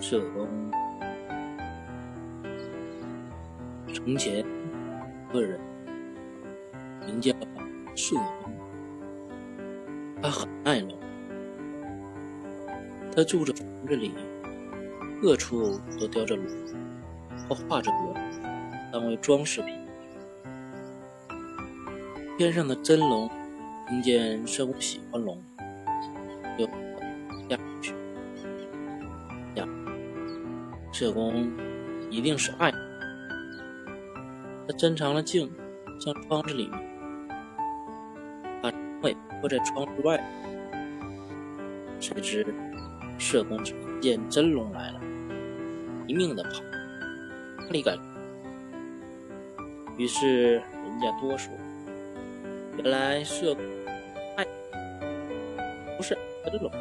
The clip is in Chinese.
舍翁。从前，个人名叫社工，他很爱龙。他住着房子里，各处都雕着龙，或画着龙，当为装饰品。天上的真龙听见社工喜欢龙，就下去。社工一定是爱。他伸长了颈，向窗子里面，把尾搁在窗户外。谁知社工听见真龙来了，一命的跑，哪里敢？于是人家多说，原来社工爱不是真龙。